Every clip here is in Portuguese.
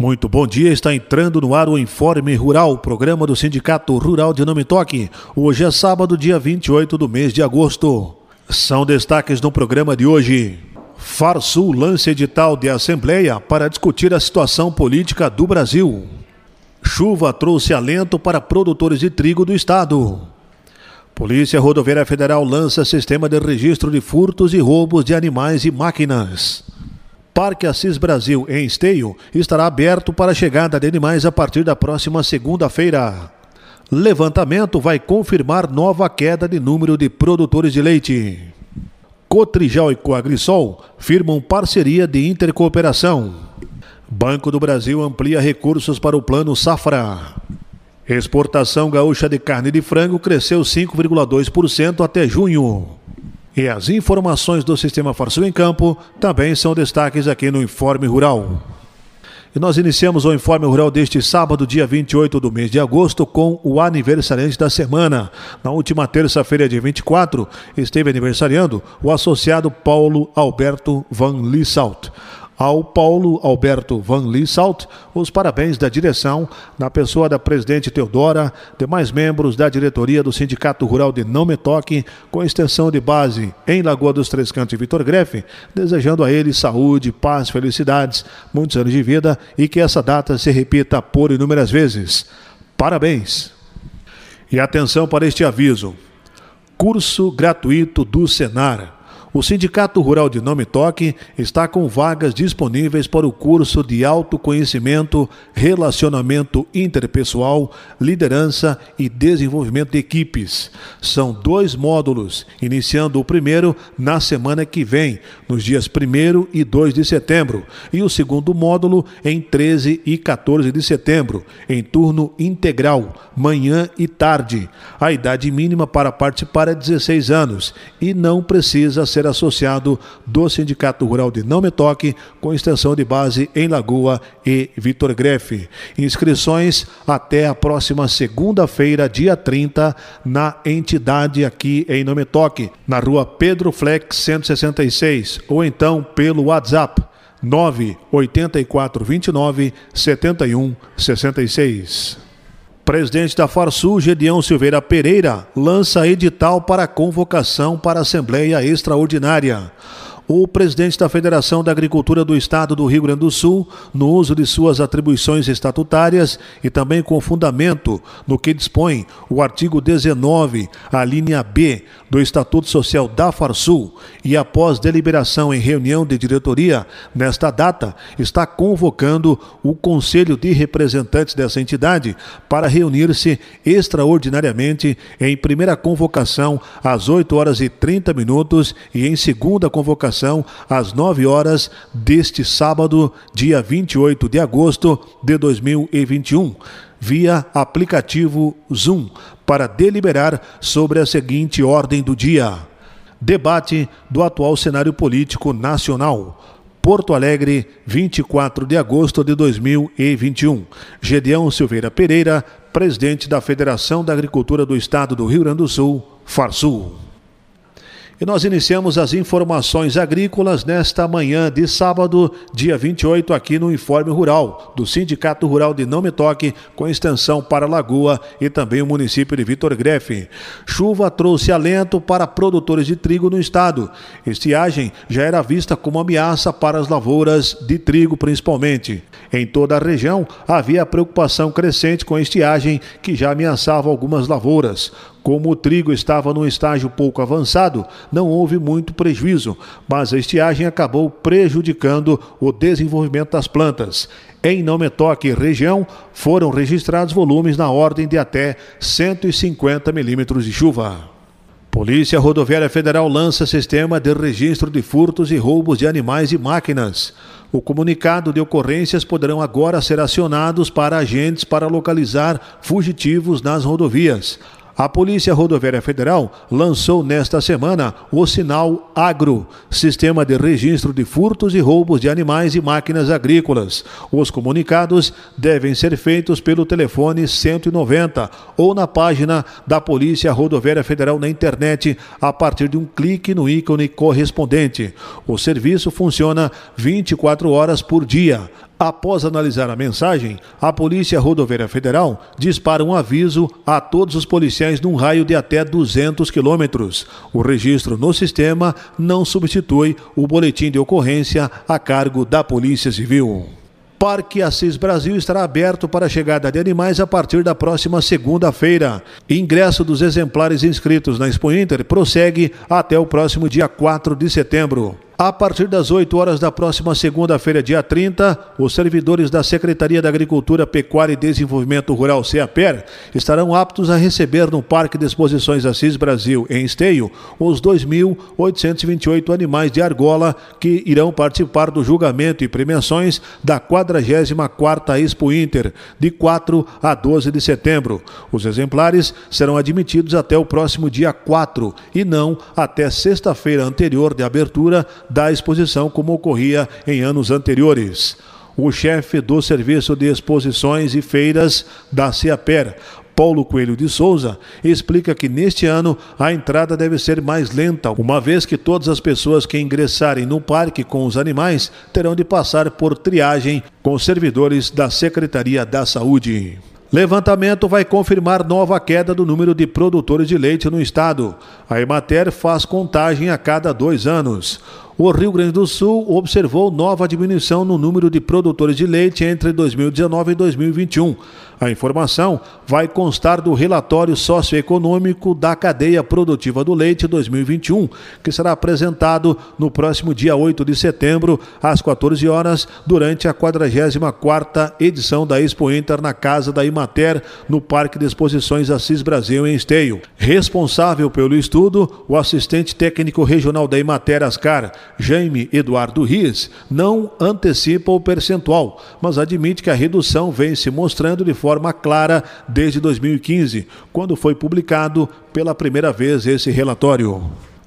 Muito bom dia, está entrando no ar o Informe Rural, programa do Sindicato Rural de Nome Toque. Hoje é sábado, dia 28 do mês de agosto. São destaques no programa de hoje. Farsul lança edital de assembleia para discutir a situação política do Brasil. Chuva trouxe alento para produtores de trigo do estado. Polícia Rodoviária Federal lança sistema de registro de furtos e roubos de animais e máquinas. Parque Assis Brasil, em Esteio, estará aberto para a chegada de animais a partir da próxima segunda-feira. Levantamento vai confirmar nova queda de número de produtores de leite. Cotrijal e Coagrisol firmam parceria de intercooperação. Banco do Brasil amplia recursos para o Plano Safra. Exportação gaúcha de carne de frango cresceu 5,2% até junho. E as informações do Sistema Farsul em Campo também são destaques aqui no Informe Rural. E nós iniciamos o Informe Rural deste sábado, dia 28 do mês de agosto, com o aniversariante da semana. Na última terça-feira, dia 24, esteve aniversariando o associado Paulo Alberto Van Lissalt ao Paulo Alberto Van Liesalt os parabéns da direção, na pessoa da presidente Teodora, demais membros da diretoria do Sindicato Rural de Não Me Toque, com extensão de base em Lagoa dos Três Cantos e Vitor Grefe, desejando a ele saúde, paz, felicidades, muitos anos de vida e que essa data se repita por inúmeras vezes. Parabéns! E atenção para este aviso: curso gratuito do Senar o Sindicato Rural de Nome Toque está com vagas disponíveis para o curso de autoconhecimento, relacionamento interpessoal, liderança e desenvolvimento de equipes. São dois módulos, iniciando o primeiro na semana que vem, nos dias 1 e 2 de setembro, e o segundo módulo em 13 e 14 de setembro, em turno integral, manhã e tarde. A idade mínima para participar é 16 anos e não precisa ser ser associado do Sindicato Rural de Não Me Toque, com extensão de base em Lagoa e Vitor Grefe. Inscrições até a próxima segunda-feira, dia 30, na entidade aqui em Não Me Toque, na rua Pedro Flex 166, ou então pelo WhatsApp 98429 7166. Presidente da Farsul, Gedeão Silveira Pereira, lança edital para convocação para Assembleia Extraordinária o presidente da Federação da Agricultura do Estado do Rio Grande do Sul, no uso de suas atribuições estatutárias e também com fundamento no que dispõe o artigo 19, a linha B do Estatuto Social da Farsul, e após deliberação em reunião de diretoria, nesta data, está convocando o Conselho de Representantes dessa entidade para reunir-se extraordinariamente em primeira convocação às 8 horas e 30 minutos e em segunda convocação às 9 horas deste sábado, dia 28 de agosto de 2021, via aplicativo Zoom, para deliberar sobre a seguinte ordem do dia: debate do atual cenário político nacional. Porto Alegre, 24 de agosto de 2021. Gedeão Silveira Pereira, presidente da Federação da Agricultura do Estado do Rio Grande do Sul, Farsul. E nós iniciamos as informações agrícolas nesta manhã de sábado, dia 28, aqui no Informe Rural, do Sindicato Rural de Não Me Toque, com extensão para Lagoa e também o município de Vitor Grefe. Chuva trouxe alento para produtores de trigo no estado. Estiagem já era vista como ameaça para as lavouras de trigo, principalmente. Em toda a região havia preocupação crescente com a estiagem que já ameaçava algumas lavouras. Como o trigo estava num estágio pouco avançado, não houve muito prejuízo, mas a estiagem acabou prejudicando o desenvolvimento das plantas. Em Não Me Toque região, foram registrados volumes na ordem de até 150 milímetros de chuva. Polícia Rodoviária Federal lança sistema de registro de furtos e roubos de animais e máquinas. O comunicado de ocorrências poderão agora ser acionados para agentes para localizar fugitivos nas rodovias. A Polícia Rodoviária Federal lançou nesta semana o Sinal Agro, sistema de registro de furtos e roubos de animais e máquinas agrícolas. Os comunicados devem ser feitos pelo telefone 190 ou na página da Polícia Rodoviária Federal na internet a partir de um clique no ícone correspondente. O serviço funciona 24 horas por dia Após analisar a mensagem, a Polícia Rodoviária Federal dispara um aviso a todos os policiais num raio de até 200 quilômetros. O registro no sistema não substitui o boletim de ocorrência a cargo da Polícia Civil. Parque Assis Brasil estará aberto para a chegada de animais a partir da próxima segunda-feira. Ingresso dos exemplares inscritos na Expo Inter prossegue até o próximo dia 4 de setembro. A partir das 8 horas da próxima segunda-feira, dia 30, os servidores da Secretaria da Agricultura, Pecuária e Desenvolvimento Rural, CEAPER, estarão aptos a receber no Parque de Exposições Assis Brasil, em Esteio, os 2.828 animais de argola que irão participar do julgamento e premiações da 44ª Expo Inter, de 4 a 12 de setembro. Os exemplares serão admitidos até o próximo dia 4 e não até sexta-feira anterior de abertura da exposição, como ocorria em anos anteriores. O chefe do Serviço de Exposições e Feiras da CIAPER, Paulo Coelho de Souza, explica que neste ano a entrada deve ser mais lenta, uma vez que todas as pessoas que ingressarem no parque com os animais terão de passar por triagem com servidores da Secretaria da Saúde. Levantamento vai confirmar nova queda do número de produtores de leite no estado. A Emater faz contagem a cada dois anos. O Rio Grande do Sul observou nova diminuição no número de produtores de leite entre 2019 e 2021. A informação vai constar do relatório socioeconômico da cadeia produtiva do leite 2021, que será apresentado no próximo dia 8 de setembro, às 14 horas, durante a 44ª edição da Expo Inter na Casa da Imater, no Parque de Exposições Assis Brasil, em Esteio. Responsável pelo estudo, o assistente técnico regional da Imater Ascar, Jaime Eduardo Riz, não antecipa o percentual, mas admite que a redução vem se mostrando de forma forma clara desde 2015, quando foi publicado pela primeira vez esse relatório.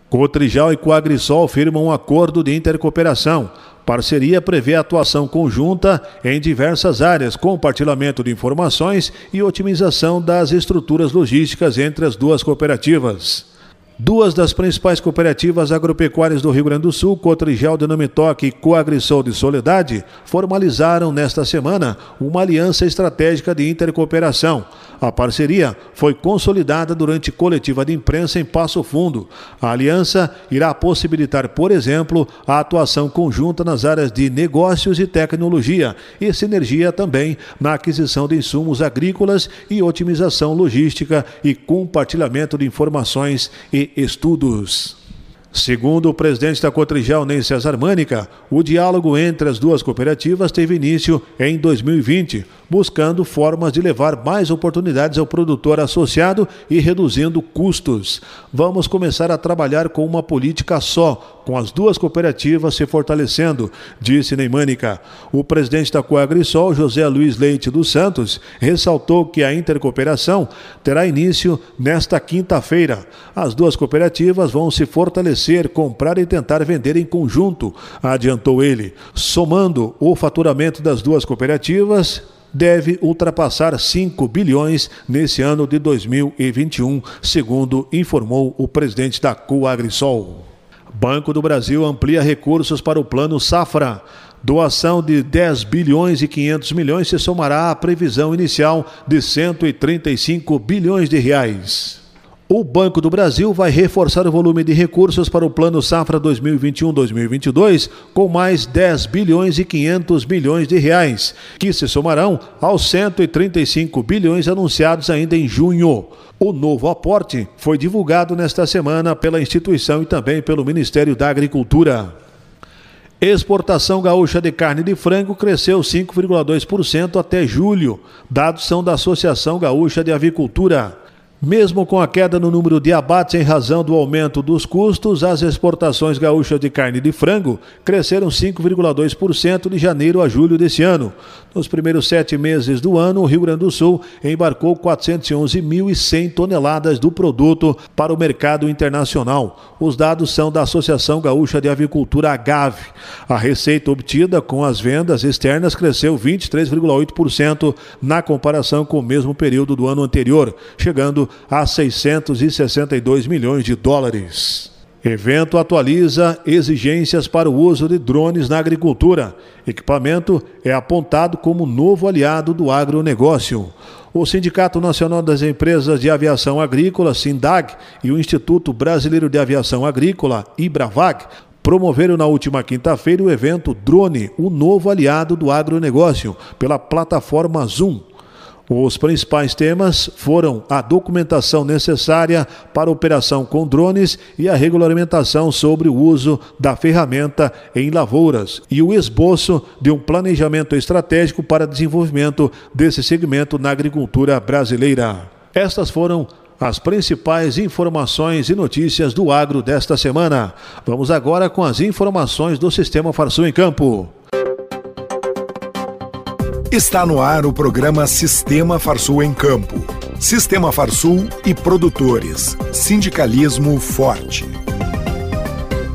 Cotrijal e Coagrisol firmam um acordo de intercooperação. Parceria prevê atuação conjunta em diversas áreas, compartilhamento de informações e otimização das estruturas logísticas entre as duas cooperativas. Duas das principais cooperativas agropecuárias do Rio Grande do Sul, Cotrigel de Namitoque e Coagrisol de Soledade, formalizaram nesta semana uma aliança estratégica de intercooperação. A parceria foi consolidada durante coletiva de imprensa em Passo Fundo. A aliança irá possibilitar, por exemplo, a atuação conjunta nas áreas de negócios e tecnologia e sinergia também na aquisição de insumos agrícolas e otimização logística e compartilhamento de informações e estudos. Segundo o presidente da Cotrijal, Ney Cesar Mânica, o diálogo entre as duas cooperativas teve início em 2020, buscando formas de levar mais oportunidades ao produtor associado e reduzindo custos. Vamos começar a trabalhar com uma política só, com as duas cooperativas se fortalecendo, disse Neymânica. O presidente da Coagrisol, José Luiz Leite dos Santos, ressaltou que a intercooperação terá início nesta quinta-feira. As duas cooperativas vão se fortalecer, comprar e tentar vender em conjunto, adiantou ele. Somando o faturamento das duas cooperativas, deve ultrapassar 5 bilhões nesse ano de 2021, segundo informou o presidente da Coagrisol. Banco do Brasil amplia recursos para o Plano Safra. Doação de 10 bilhões e 500 milhões se somará à previsão inicial de 135 bilhões de reais. O Banco do Brasil vai reforçar o volume de recursos para o Plano Safra 2021-2022 com mais 10 bilhões e 500 milhões de reais, que se somarão aos 135 bilhões anunciados ainda em junho. O novo aporte foi divulgado nesta semana pela instituição e também pelo Ministério da Agricultura. Exportação gaúcha de carne de frango cresceu 5,2% até julho. Dados são da Associação Gaúcha de Avicultura. Mesmo com a queda no número de abates em razão do aumento dos custos, as exportações gaúchas de carne de frango cresceram 5,2% de janeiro a julho deste ano. Nos primeiros sete meses do ano, o Rio Grande do Sul embarcou 411.100 toneladas do produto para o mercado internacional. Os dados são da Associação Gaúcha de Avicultura, AGAV. A receita obtida com as vendas externas cresceu 23,8% na comparação com o mesmo período do ano anterior, chegando a 662 milhões de dólares. Evento atualiza exigências para o uso de drones na agricultura. Equipamento é apontado como novo aliado do agronegócio. O Sindicato Nacional das Empresas de Aviação Agrícola, SINDAG, e o Instituto Brasileiro de Aviação Agrícola, IBRAVAG, promoveram na última quinta-feira o evento Drone, o novo aliado do agronegócio, pela plataforma Zoom. Os principais temas foram a documentação necessária para operação com drones e a regulamentação sobre o uso da ferramenta em lavouras e o esboço de um planejamento estratégico para desenvolvimento desse segmento na agricultura brasileira. Estas foram as principais informações e notícias do agro desta semana. Vamos agora com as informações do Sistema Farsul em Campo. Está no ar o programa Sistema Farsul em Campo. Sistema Farsul e produtores. Sindicalismo forte.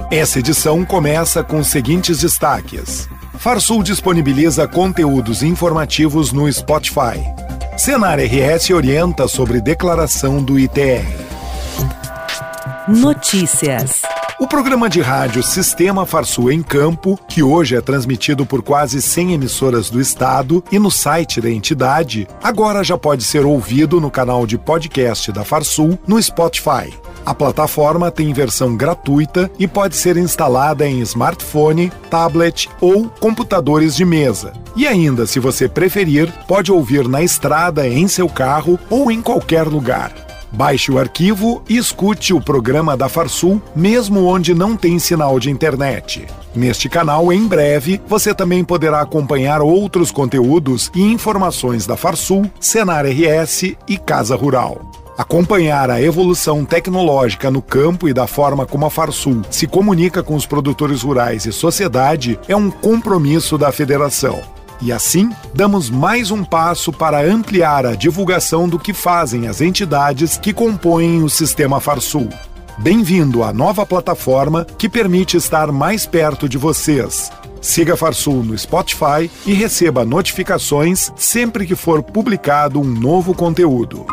Essa edição começa com os seguintes destaques. Farsul disponibiliza conteúdos informativos no Spotify. Senar RS orienta sobre declaração do ITR. Notícias. O programa de rádio Sistema Farsul em Campo, que hoje é transmitido por quase 100 emissoras do estado e no site da entidade, agora já pode ser ouvido no canal de podcast da Farsul no Spotify. A plataforma tem versão gratuita e pode ser instalada em smartphone, tablet ou computadores de mesa. E ainda, se você preferir, pode ouvir na estrada, em seu carro ou em qualquer lugar. Baixe o arquivo e escute o programa da Farsul, mesmo onde não tem sinal de internet. Neste canal, em breve, você também poderá acompanhar outros conteúdos e informações da Farsul, Senar RS e Casa Rural. Acompanhar a evolução tecnológica no campo e da forma como a Farsul se comunica com os produtores rurais e sociedade é um compromisso da federação. E assim, damos mais um passo para ampliar a divulgação do que fazem as entidades que compõem o sistema Farsul. Bem-vindo à nova plataforma que permite estar mais perto de vocês. Siga Farsul no Spotify e receba notificações sempre que for publicado um novo conteúdo.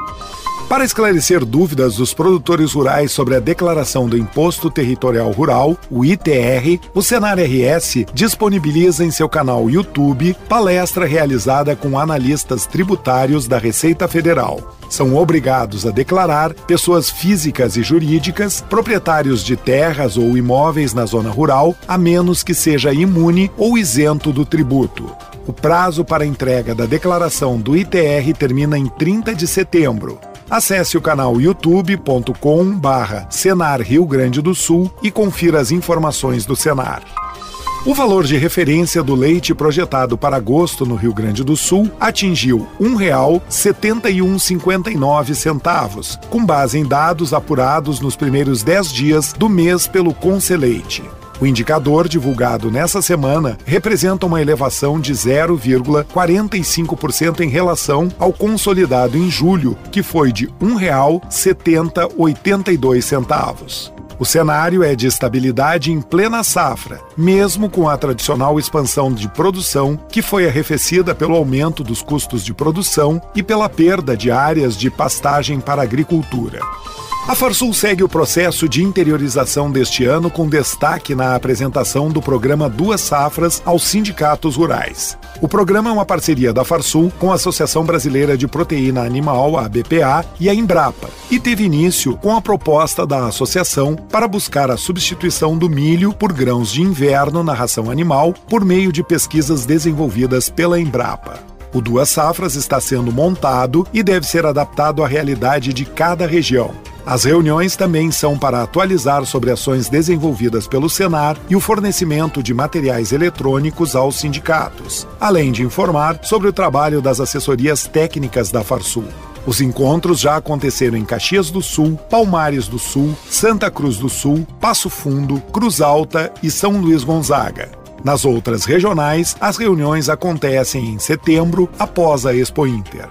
Para esclarecer dúvidas dos produtores rurais sobre a declaração do Imposto Territorial Rural, o ITR, o Senar RS disponibiliza em seu canal YouTube palestra realizada com analistas tributários da Receita Federal. São obrigados a declarar pessoas físicas e jurídicas, proprietários de terras ou imóveis na zona rural, a menos que seja imune ou isento do tributo. O prazo para entrega da declaração do ITR termina em 30 de setembro. Acesse o canal youtube.com barra Senar Rio Grande do Sul e confira as informações do Senar. O valor de referência do leite projetado para agosto no Rio Grande do Sul atingiu R$ 1,7159, com base em dados apurados nos primeiros 10 dias do mês pelo Conceleite. O indicador divulgado nessa semana representa uma elevação de 0,45% em relação ao consolidado em julho, que foi de R$ 1,7082. O cenário é de estabilidade em plena safra, mesmo com a tradicional expansão de produção, que foi arrefecida pelo aumento dos custos de produção e pela perda de áreas de pastagem para agricultura. A Farsul segue o processo de interiorização deste ano com destaque na apresentação do programa Duas Safras aos sindicatos rurais. O programa é uma parceria da Farsul com a Associação Brasileira de Proteína Animal, a BPA, e a Embrapa, e teve início com a proposta da associação para buscar a substituição do milho por grãos de inverno na ração animal por meio de pesquisas desenvolvidas pela Embrapa. O Duas Safras está sendo montado e deve ser adaptado à realidade de cada região. As reuniões também são para atualizar sobre ações desenvolvidas pelo Senar e o fornecimento de materiais eletrônicos aos sindicatos, além de informar sobre o trabalho das assessorias técnicas da Farsul. Os encontros já aconteceram em Caxias do Sul, Palmares do Sul, Santa Cruz do Sul, Passo Fundo, Cruz Alta e São Luís Gonzaga. Nas outras regionais, as reuniões acontecem em setembro, após a Expo Inter.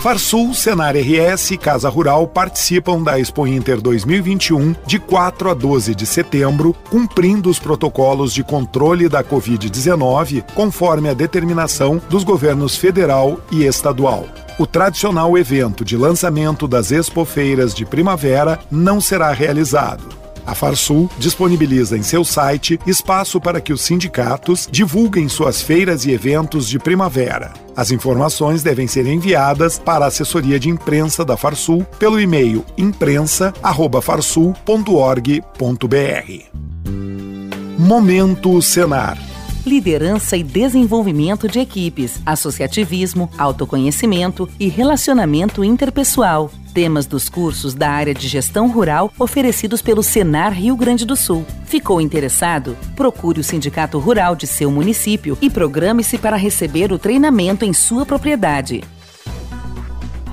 Farsul, Senar RS e Casa Rural participam da Expo Inter 2021 de 4 a 12 de setembro, cumprindo os protocolos de controle da Covid-19 conforme a determinação dos governos federal e estadual. O tradicional evento de lançamento das expofeiras de primavera não será realizado. A Farsul disponibiliza em seu site espaço para que os sindicatos divulguem suas feiras e eventos de primavera. As informações devem ser enviadas para a assessoria de imprensa da Farsul pelo e-mail imprensa@farsul.org.br. Momento Senar liderança e desenvolvimento de equipes, associativismo, autoconhecimento e relacionamento interpessoal. Temas dos cursos da área de gestão rural oferecidos pelo Senar Rio Grande do Sul. Ficou interessado? Procure o Sindicato Rural de seu município e programe-se para receber o treinamento em sua propriedade.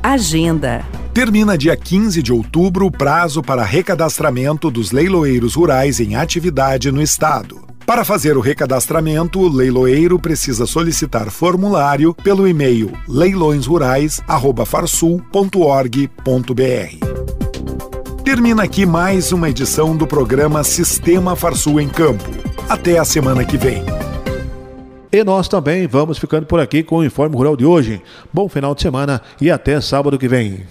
Agenda. Termina dia 15 de outubro o prazo para recadastramento dos leiloeiros rurais em atividade no estado. Para fazer o recadastramento, o leiloeiro precisa solicitar formulário pelo e-mail leilõesrurais@farsul.org.br. Termina aqui mais uma edição do programa Sistema Farsul em Campo. Até a semana que vem. E nós também vamos ficando por aqui com o Informe Rural de hoje. Bom final de semana e até sábado que vem.